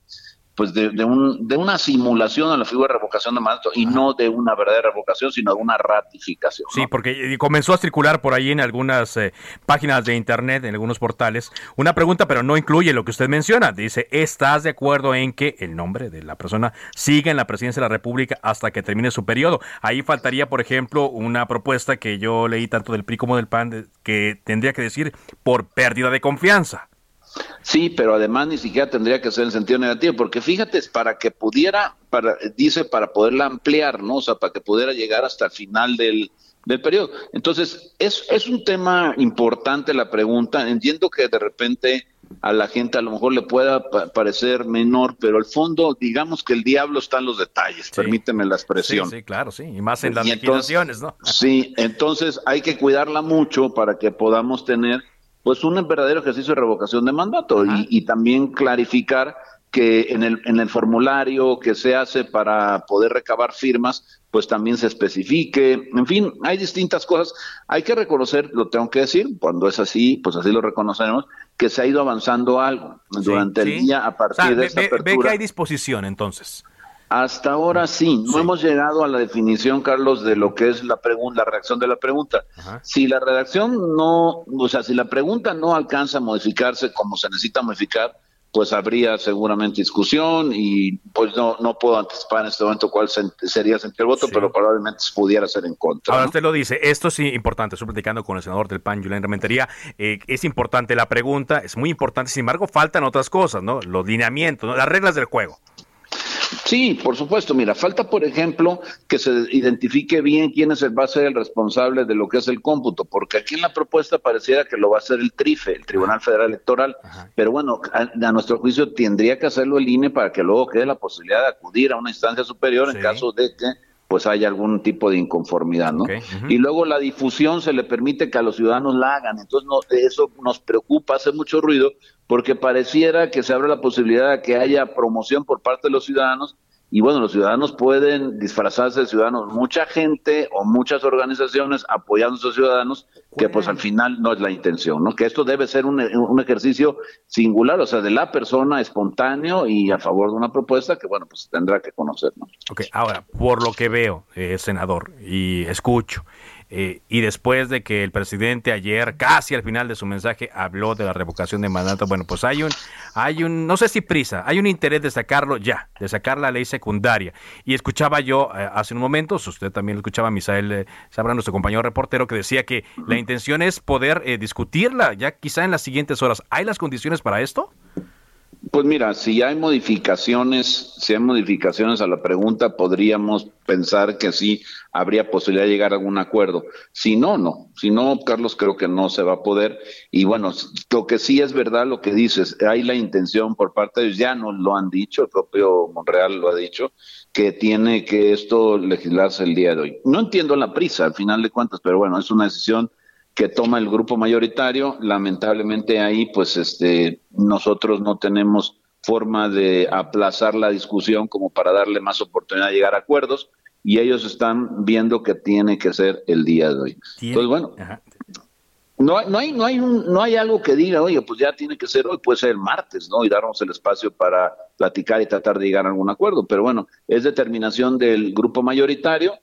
pues de, un, de una simulación a la figura de revocación de mandato y no de una verdadera revocación, sino de una ratificación. Sí, porque comenzó a circular por ahí en algunas eh, páginas de internet, en algunos portales, una pregunta, pero no incluye lo que usted menciona. Dice, ¿estás de acuerdo en que el nombre de la persona siga en la presidencia de la República hasta que termine su periodo? Ahí faltaría, por ejemplo, una propuesta que yo leí tanto del PRI como del PAN, que tendría que decir por pérdida de confianza. Sí, pero además ni siquiera tendría que ser en sentido negativo, porque fíjate, para que pudiera, para, dice, para poderla ampliar, ¿no? O sea, para que pudiera llegar hasta el final del, del periodo. Entonces, es, es un tema importante la pregunta. Entiendo que de repente a la gente a lo mejor le pueda parecer menor, pero al fondo, digamos que el diablo está en los detalles, permíteme la expresión. Sí, sí, claro, sí, y más en las legislaciones, ¿no? Sí, entonces hay que cuidarla mucho para que podamos tener pues un verdadero ejercicio de revocación de mandato y, también clarificar que en el, en el formulario que se hace para poder recabar firmas, pues también se especifique. En fin, hay distintas cosas. Hay que reconocer, lo tengo que decir, cuando es así, pues así lo reconocemos, que se ha ido avanzando algo durante el día a partir de esa apertura. Ve que hay disposición entonces. Hasta ahora sí, no hemos llegado a la definición, Carlos, de lo que es la pregunta, la reacción de la pregunta. Si la redacción no, o sea, si la pregunta no alcanza a modificarse como se necesita modificar, pues habría seguramente discusión y pues no, no puedo anticipar en este momento cuál sería el voto, pero probablemente pudiera ser en contra. Ahora usted lo dice, esto es importante, estoy platicando con el senador del PAN, Julián Rementería, eh, es importante la pregunta, es muy importante, sin embargo faltan otras cosas, ¿no? Los lineamientos, las reglas del juego. Sí, por supuesto. Mira, falta, por ejemplo, que se identifique bien quién es el, va a ser el responsable de lo que es el cómputo, porque aquí en la propuesta pareciera que lo va a hacer el TRIFE, el Tribunal Federal Electoral, pero bueno, a, nuestro juicio tendría que hacerlo el INE para que luego quede la posibilidad de acudir a una instancia superior en caso de que pues haya algún tipo de inconformidad, ¿no? Y luego la difusión se le permite que a los ciudadanos la hagan, entonces no, eso nos preocupa, hace mucho ruido, porque pareciera que se abre la posibilidad de que haya promoción por parte de los ciudadanos y bueno, los ciudadanos pueden disfrazarse de ciudadanos. Mucha gente o muchas organizaciones apoyando a esos ciudadanos, que pues al final no es la intención, ¿no? Que esto debe ser un, un, ejercicio singular, o sea, de la persona espontáneo y a favor de una propuesta que, bueno, pues tendrá que conocer, ¿no? Ok, ahora, por lo que veo, eh, senador, y escucho, eh, y después de que el presidente ayer, casi al final de su mensaje, habló de la revocación de mandato, bueno, pues hay un, hay un, no sé si prisa, hay un interés de sacarlo ya, de sacar la ley secundaria. Y escuchaba yo eh, hace un momento, usted también lo escuchaba, Misael eh, Sabra, nuestro compañero reportero, que decía que la intención es poder discutirla ya quizá en las siguientes horas. ¿Hay las condiciones para esto? Pues mira, si hay modificaciones, si hay modificaciones a la pregunta, podríamos pensar que sí habría posibilidad de llegar a algún acuerdo. Si no, no. Si no, Carlos, creo que no se va a poder. Y bueno, lo que sí es verdad, lo que dices, hay la intención por parte de ellos, ya nos lo han dicho, el propio Monreal lo ha dicho, que tiene que esto legislarse el día de hoy. No entiendo la prisa, al final de cuentas, pero bueno, es una decisión que toma el grupo mayoritario. Lamentablemente ahí, pues, este, nosotros no tenemos forma de aplazar la discusión como para darle más oportunidad de llegar a acuerdos y ellos están viendo que tiene que ser el día de hoy. Pues bueno, No, no, hay, no, hay un, no hay algo que diga, oye, pues ya tiene que ser hoy, puede ser el martes, ¿no? Y darnos el espacio para platicar y tratar de llegar a algún acuerdo. Pero bueno, es determinación del grupo mayoritario.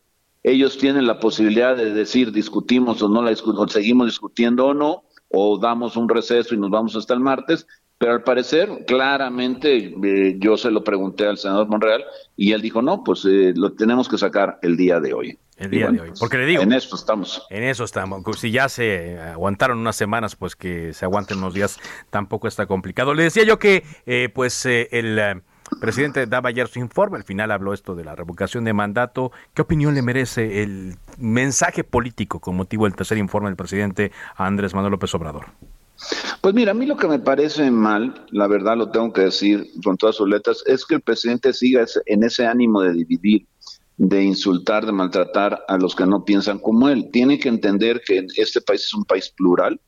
Ellos tienen la posibilidad de decir discutimos o no la discutimos, seguimos discutiendo o no, o damos un receso y nos vamos hasta el martes. Pero al parecer, claramente, eh, yo se lo pregunté al senador Monreal y él dijo, no, pues eh, lo tenemos que sacar el día de hoy. El día de hoy. pues, Porque le digo. En eso estamos. En eso estamos. Si ya se aguantaron unas semanas, pues que se aguanten unos días tampoco está complicado. Le decía yo que, eh, pues, eh, el presidente daba ayer su informe. Al final habló esto de la revocación de mandato. ¿Qué opinión le merece el mensaje político con motivo del tercer informe del presidente Andrés Manuel López Obrador? Pues mira, a mí lo que me parece mal, la verdad lo tengo que decir con todas sus letras, es que el presidente siga en ese ánimo de dividir, de insultar, de maltratar a los que no piensan como él. Tiene que entender que este país es un país plural,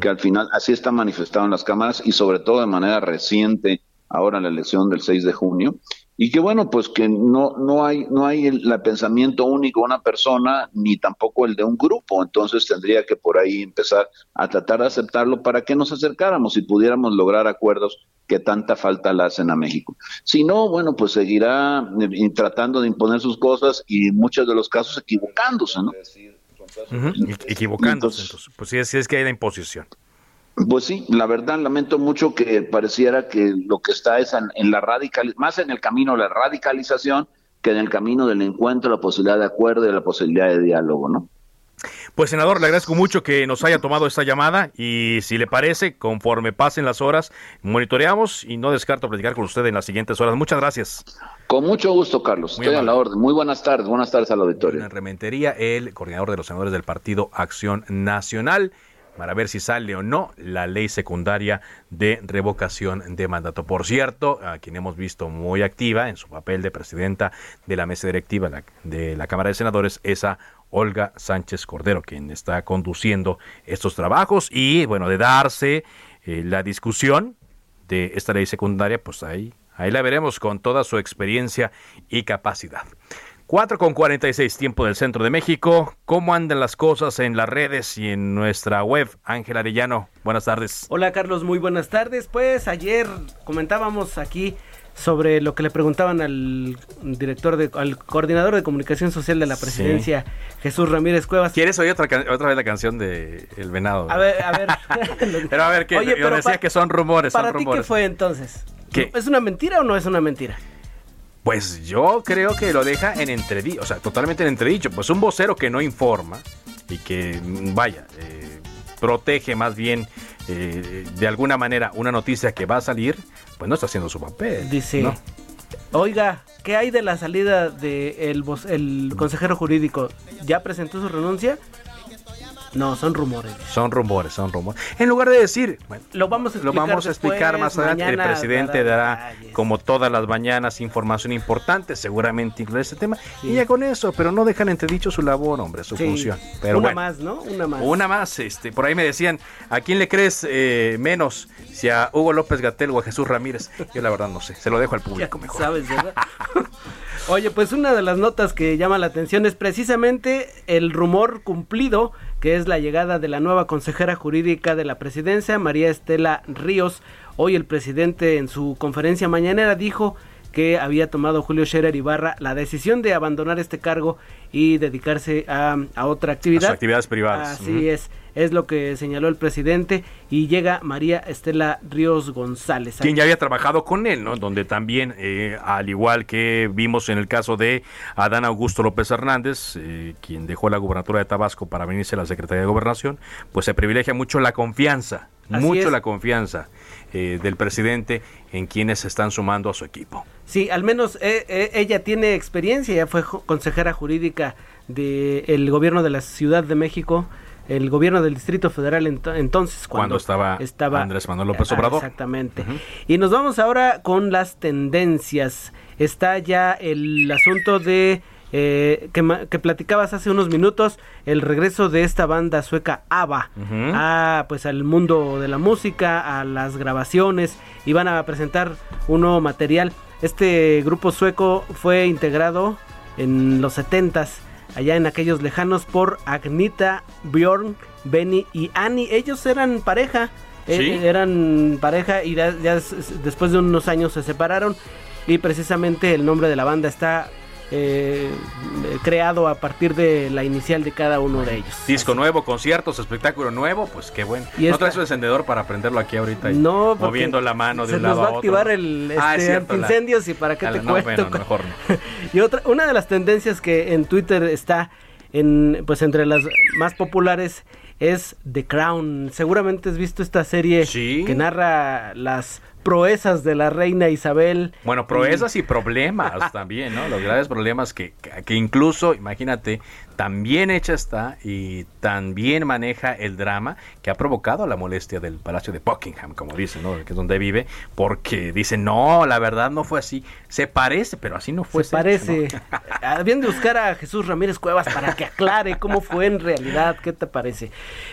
que al final así está manifestado en las cámaras y sobre todo de manera reciente, ahora en la elección del 6 de junio, y que bueno, pues que no, no hay, no hay el, el pensamiento único de una persona, ni tampoco el de un grupo, entonces tendría que por ahí empezar a tratar de aceptarlo para que nos acercáramos y pudiéramos lograr acuerdos que tanta falta le hacen a México. Si no, bueno, pues seguirá eh, tratando de imponer sus cosas y en muchos de los casos equivocándose, ¿no? Equivocándose. Entonces, pues sí, sí es que hay la imposición. Pues sí, la verdad lamento mucho que pareciera que lo que está es en, en la radical, más en el camino de la radicalización que en el camino del encuentro, la posibilidad de acuerdo y la posibilidad de diálogo, ¿no? Pues senador, le agradezco mucho que nos haya tomado esta llamada y si le parece, conforme pasen las horas, monitoreamos y no descarto platicar con usted en las siguientes horas. Muchas gracias. Con mucho gusto, Carlos. Muy Estoy a amable. la orden. Muy buenas tardes. Buenas tardes al auditorio. En Rementería, el coordinador de los senadores del Partido Acción Nacional, para ver si sale o no la ley secundaria de revocación de mandato. Por cierto, a quien hemos visto muy activa en su papel de presidenta de la mesa directiva de la Cámara de Senadores, es a Olga Sánchez Cordero, quien está conduciendo estos trabajos y, bueno, de darse eh, la discusión de esta ley secundaria, pues ahí, ahí la veremos con toda su experiencia y capacidad. 4 con 46 tiempo del centro de México. ¿Cómo andan las cosas en las redes y en nuestra web? Ángel Arellano, buenas tardes. Hola Carlos, muy buenas tardes. Pues ayer comentábamos aquí sobre lo que le preguntaban al director de, al coordinador de comunicación social de la presidencia, Jesús Ramírez Cuevas. ¿Quieres oír otra, otra vez la canción de El Venado? A ver, a ver. Pero a ver, que Oye, yo decía que son rumores, ¿Para son ti qué fue entonces? ¿Qué? ¿Es una mentira o no es una mentira? Pues yo creo que lo deja en entredicho, o sea, totalmente en entredicho. Pues un vocero que no informa y que, mm, vaya, eh, protege más bien eh, de alguna manera una noticia que va a salir, pues no está haciendo su papel. Dice, ¿no? oiga, ¿qué hay de la salida del el consejero jurídico? ¿Ya presentó su renuncia? No, son rumores. Son rumores, son rumores. En lugar de decir, bueno, Lo vamos a lo explicar, vamos a explicar después, más adelante. El presidente dará, como todas las mañanas, información importante, seguramente incluye este tema. Y ya con eso, pero no dejan entredicho su labor, hombre, su Sí. función. Pero Una bueno. más, ¿no? Una más. Una más, este, por ahí me decían, ¿a quién le crees eh, menos? Si a Hugo López Gatel o a Jesús Ramírez. Yo la verdad no sé, se lo dejo al público mejor. Sabes, ¿verdad? Oye, pues una de las notas que llama la atención es precisamente el rumor cumplido, que es la llegada de la nueva consejera jurídica de la presidencia, María Estela Ríos. Hoy el presidente en su conferencia mañanera dijo que había tomado Julio Scherer Ibarra la decisión de abandonar este cargo y dedicarse a, a otra actividad. A sus actividades privadas. Así es, es lo que señaló el presidente y llega María Estela Ríos González. Quien ya había trabajado con él, ¿no? Donde también, eh, al igual que vimos en el caso de Adán Augusto López Hernández, eh, quien dejó la gubernatura de Tabasco para venirse a la Secretaría de Gobernación, pues se privilegia mucho la confianza, Así mucho es. la confianza eh, del presidente en quienes se están sumando a su equipo. Sí, al menos eh, eh, ella tiene experiencia, ya fue consejera jurídica del gobierno de la Ciudad de México, el gobierno del Distrito Federal ento- entonces, Cuando, cuando, estaba, Andrés Manuel López Ah, Obrador. Exactamente. Y nos vamos ahora con las tendencias. Está ya el asunto de eh, que, que platicabas hace unos minutos, el regreso de esta banda sueca ABBA a pues al mundo de la música, a las grabaciones y van a presentar un nuevo material. Este grupo sueco fue integrado en los 70s allá en aquellos lejanos por Agnita, Bjorn, Benny y Annie. Ellos eran pareja. eh, eran pareja y ya, ya después de unos años se separaron y precisamente el nombre de la banda está eh, creado a partir de la inicial de cada uno de ellos. Disco nuevo, conciertos, espectáculo nuevo, pues qué bueno. Y ¿No traes el encendedor para prenderlo aquí ahorita? y No, porque moviendo la mano de se un nos lado va a otro. activar el Ah, es este, la- antiincendios y para qué Ah, te no, cuento. bueno, mejor no. y otra, una de las tendencias que en Twitter está en, pues entre las más populares es The Crown. Seguramente has visto esta serie que narra las proezas de la reina Isabel. Bueno, proezas y problemas también, ¿no? Los graves problemas que, que, incluso, imagínate, tan bien hecha está y tan bien maneja el drama que ha provocado la molestia del Palacio de Buckingham, como dicen, ¿no? Que es donde vive, porque dicen, no, la verdad no fue así. Se parece, pero así no fue. Se parece. Habían de buscar a Jesús Ramírez Cuevas para que aclare cómo fue en realidad. ¿Qué te parece?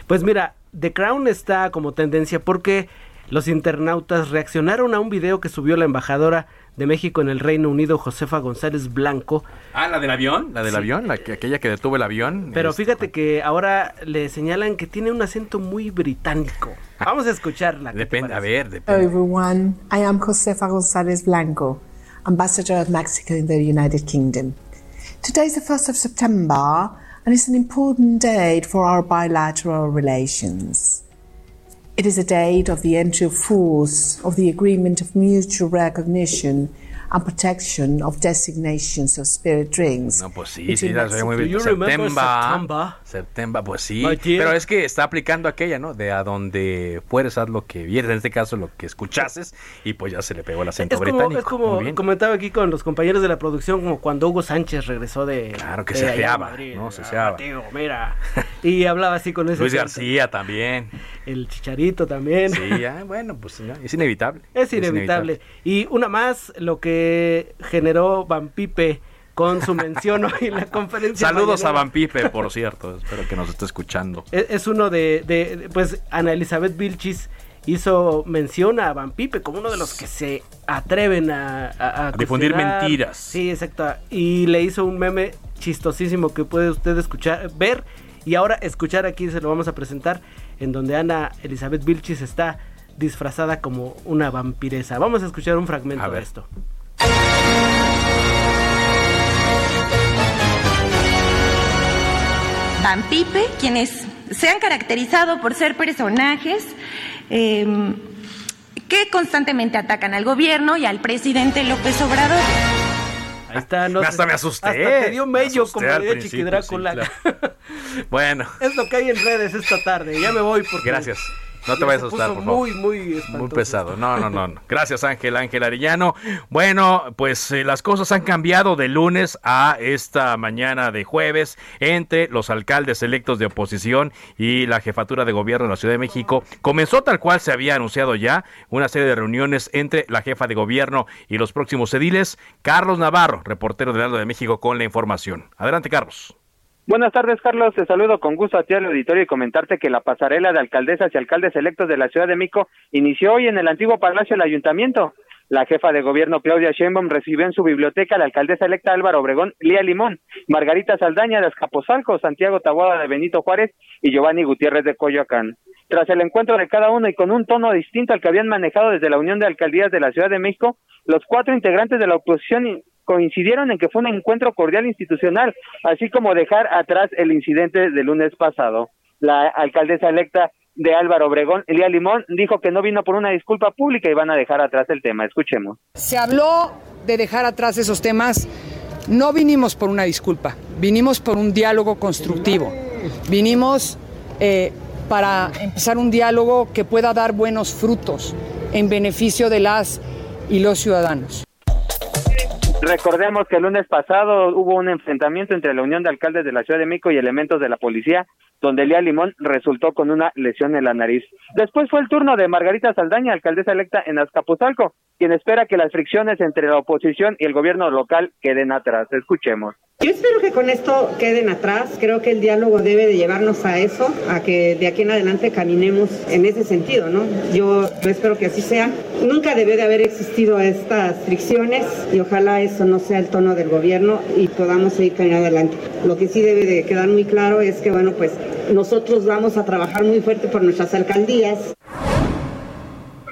Pues mira, The Crown está como tendencia porque los internautas reaccionaron a un video que subió la embajadora de México en el Reino Unido, Josefa González Blanco. Ah, la del avión, la del Sí. avión, la que, aquella que detuvo el avión. Pero Este, fíjate que ahora le señalan que tiene un acento muy británico. Vamos a escucharla. ¿qué te Depende, a ver, depende. Hello everyone, I am Josefa González Blanco, Ambassador of Mexico in the United Kingdom. Today is the 1st of September and it's an important date for our bilateral relations. It is a date of the entry of force of the Agreement of Mutual Recognition and Protection of Designations of Spirit Drinks. No, pues sí, sí, la soy muy bien. Do you remember September. September, pues sí. Pero es que está aplicando aquella, ¿no? De a donde fueres, haz lo que vieres, en este caso lo que escuchases, y pues ya se le pegó el acento Es como, británico. es como Muy bien. comentaba aquí con los compañeros de la producción, como cuando Hugo Sánchez regresó de. Claro que de se feaba, Madrid. ¿no? Se feaba. tío, mira. Y hablaba así con ese. Luis acento. García también. El chicharito también. Sí, ah, bueno, pues ya, es inevitable. Es inevitable. Y una más, lo que generó Van Pipe con su mención hoy en la conferencia. Saludos a mañanera. Van Pipe, por cierto. Espero que nos esté escuchando. Es, es uno de, pues Ana Elizabeth Vilchis hizo mención a Van Pipe como uno de los que se atreven a, a- a Difundir mentiras. Sí, exacto. Y le hizo un meme chistosísimo que puede usted escuchar, ver y ahora escuchar aquí se lo vamos a presentar en donde Ana Elizabeth Vilchis está disfrazada como una vampiresa. Vamos a escuchar un fragmento de esto. Van Pipe, quienes se han caracterizado por ser personajes eh, que constantemente atacan al gobierno y al presidente López Obrador. Ahí está, no Hasta me asusté. Hasta te dio Me mello asusté como de sí, claro. Bueno, Es lo que hay en redes esta tarde. Ya me voy porque. gracias. No te ya vayas a asustar, por favor. Muy, muy espantoso. Muy pesado. No, no, no. no. Gracias, Ángel, Ángel Arellano. Bueno, pues eh, las cosas han cambiado de lunes a esta mañana de jueves entre los alcaldes electos de oposición y la jefatura de gobierno de la Ciudad de México. Comenzó tal cual se había anunciado ya una serie de reuniones entre la jefa de gobierno y los próximos ediles. Carlos Navarro, reportero del Aldo de México, con la información. Adelante, Carlos. Buenas tardes, Carlos. Te saludo con gusto a ti al auditorio y comentarte que la pasarela de alcaldesas y alcaldes electos de la Ciudad de México inició hoy en el antiguo Palacio del Ayuntamiento. La jefa de gobierno Claudia Sheinbaum recibió en su biblioteca a la alcaldesa electa Álvaro Obregón, Lía Limón, Margarita Saldaña de Azcapotzalco, Santiago Taboada de Benito Juárez y Giovanni Gutiérrez de Coyoacán. Tras el encuentro de cada uno y con un tono distinto al que habían manejado desde la Unión de Alcaldías de la Ciudad de México, los cuatro integrantes de la oposición coincidieron en que fue un encuentro cordial institucional, así como dejar atrás el incidente del lunes pasado. La alcaldesa electa de Álvaro Obregón, Elía Limón, dijo que no vino por una disculpa pública y van a dejar atrás el tema. Escuchemos. Se habló de dejar atrás esos temas. No vinimos por una disculpa, vinimos por un diálogo constructivo. Vinimos eh, para empezar un diálogo que pueda dar buenos frutos en beneficio de las y los ciudadanos. Recordemos que el lunes pasado hubo un enfrentamiento entre la Unión de Alcaldes de la Ciudad de México y elementos de la policía, donde Elía Limón resultó con una lesión en la nariz. Después fue el turno de Margarita Saldaña, alcaldesa electa en Azcapotzalco. Quien espera que las fricciones entre la oposición y el gobierno local queden atrás. Escuchemos. Yo espero que con esto queden atrás. Creo que el diálogo debe de llevarnos a eso, a que de aquí en adelante caminemos en ese sentido, ¿no? Yo, espero que así sea. Nunca debe de haber existido estas fricciones y ojalá eso no sea el tono del gobierno y podamos seguir caminando adelante. Lo que sí debe de quedar muy claro es que, bueno, pues nosotros vamos a trabajar muy fuerte por nuestras alcaldías.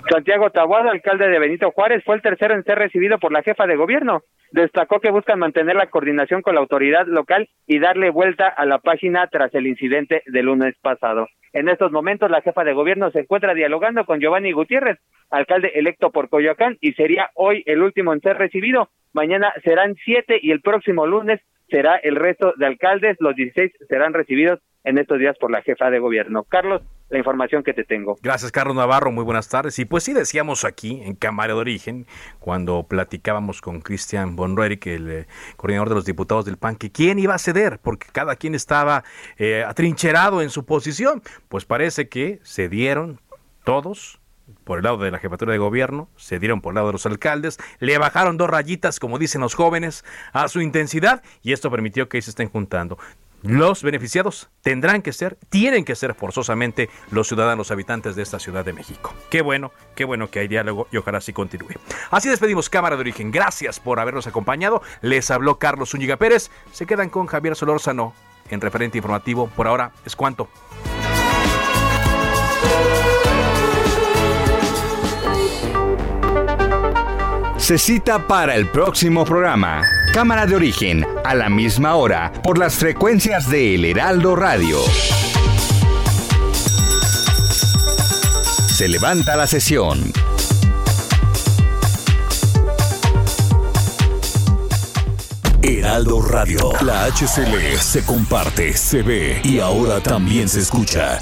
Santiago Tabuado, alcalde de Benito Juárez, fue el tercero en ser recibido por la jefa de gobierno. Destacó que buscan mantener la coordinación con la autoridad local y darle vuelta a la página tras el incidente del lunes pasado. En estos momentos, la jefa de gobierno se encuentra dialogando con Giovanni Gutiérrez, alcalde electo por Coyoacán, y sería hoy el último en ser recibido. Mañana serán siete y el próximo lunes será el resto de alcaldes. Los 16 serán recibidos en estos días por la jefa de gobierno. Carlos, la información que te tengo. Gracias, Carlos Navarro. Muy buenas tardes. Y pues sí, decíamos aquí en Cámara de Origen, cuando platicábamos con Cristian que el eh, coordinador de los diputados del PAN, que quién iba a ceder, porque cada quien estaba eh, atrincherado en su posición. Pues parece que cedieron todos por el lado de la jefatura de gobierno, se dieron por el lado de los alcaldes, le bajaron dos rayitas, como dicen los jóvenes, a su intensidad y esto permitió que se estén juntando. Los beneficiados tendrán que ser, tienen que ser forzosamente los ciudadanos habitantes de esta Ciudad de México. Qué bueno, qué bueno que hay diálogo y ojalá así continúe. Así despedimos Cámara de Origen. Gracias por habernos acompañado. Les habló Carlos Zúñiga Pérez. Se quedan con Javier Solórzano en referente informativo. Por ahora es cuanto. Se cita para el próximo programa. Cámara de origen, a la misma hora, por las frecuencias de El Heraldo Radio. Se levanta la sesión. Heraldo Radio, la HCL se comparte, se ve y ahora también se escucha.